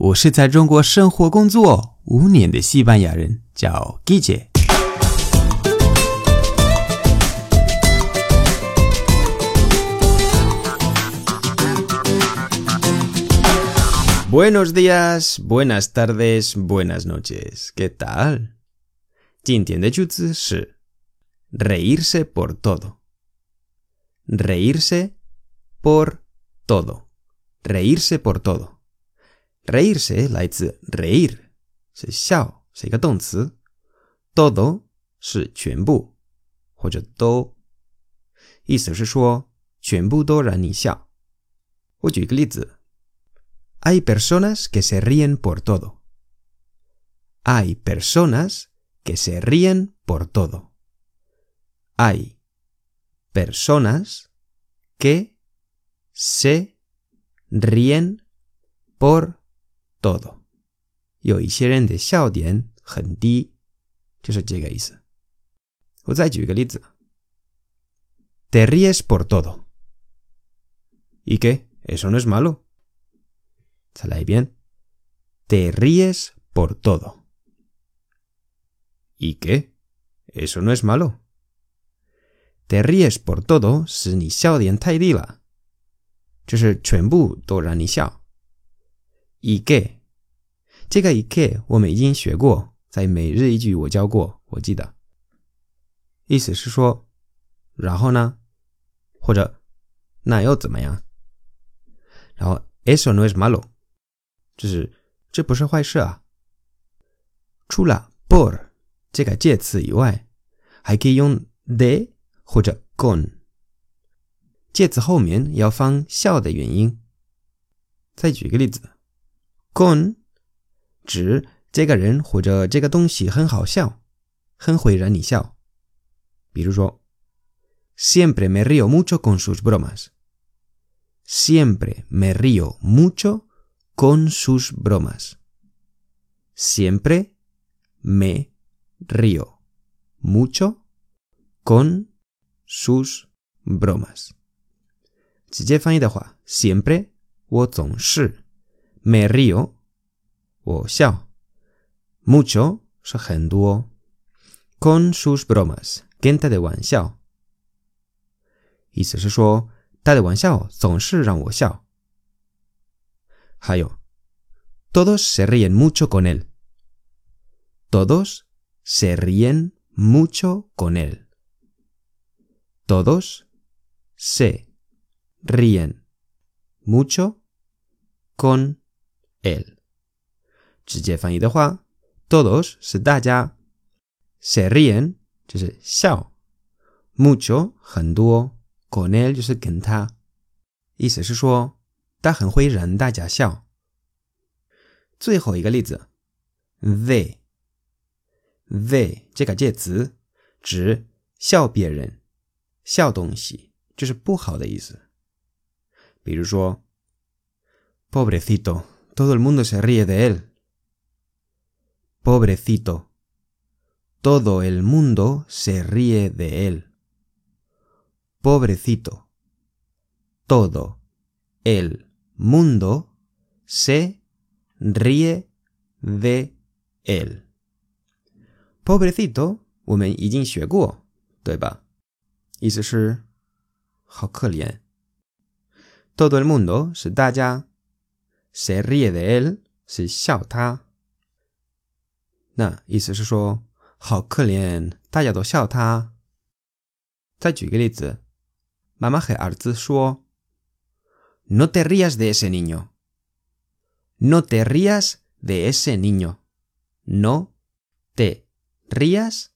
我是在中国生活工作五年的西班牙人，叫 Guille。Buenos días, buenas tardes, buenas noches. ¿Qué tal? 今天的句子是 reírse por todo. Reírse por todo. Reírse por todo. Reírse 来自 reír 是笑，是一个动词。todo 是全部或者都，意思是说全部都让你笑。我举个例子：Hay personas que se ríen por todo. Hay personas que se ríen por todo. Hay personas que se ríen por todo. 有一些人的笑点很低，就是这个意思。我再举个例子：Te ríes por todo. ¿Y qué? Eso no es malo. 再来一遍：Te ríes por todo. ¿Y qué? Eso no es malo. Te ríes por todo 是你笑点太低了，就是全部都让你笑。 一个这个一个我们已经学过，在每日一句我教过，我记得。意思是说，然后呢，或者那又怎么样？然后 “eso no es malo”，就是这不是坏事啊。除了 “por” 这个介词以外，还可以用 “de” 或者 “con”。介词后面要放笑的元音。再举个例子 ，“con”。指这个人或者这个东西很好笑，很会让你笑。比如说，siempre me río mucho con sus bromas。siempre me río mucho con sus bromas。siempre me río mucho con sus bromas。直接翻译的话，siempre 我总是 ，me río。我笑，mucho 是很多，con sus bromas 跟他的玩笑，意思是说他的玩笑总是让我笑。还有，todos se ríen mucho con él，todos se ríen mucho con él，todos se ríen mucho con él。直接翻译的话，todos 是大家，se ríen 就是笑，mucho 很多，con él 就是跟他，意思是说他很会让大家笑。最后一个例子，they they 这个介词指笑别人、笑东西，就是不好的意思。比如说，pobrecito，pobrecito，todo el mundo se ríe de él。Pobrecito. Todo el mundo se ríe de él. Pobrecito. Todo el mundo se ríe de él. Pobrecito, Todo el mundo se ríe de él 是笑他。那意思是说，好可怜，大家都笑他。再举个例子，妈妈和儿子说：“No te rías de ese niño. No te rías de ese niño. No te rías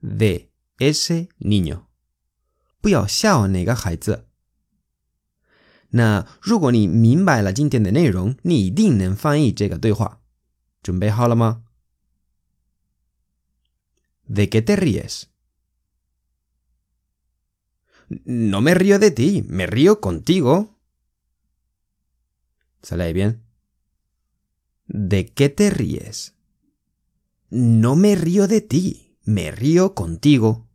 de ese niño. 不要笑那个孩子。 那如果你明白了今天的内容，你一定能翻译这个对话。准备好了吗？¿De qué te ríes? No me río de ti, me río contigo. ¿Sale ahí bien? ¿De qué te ríes? No me río de ti, me río contigo.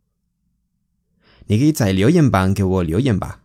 你可以在留言板给我留言吧。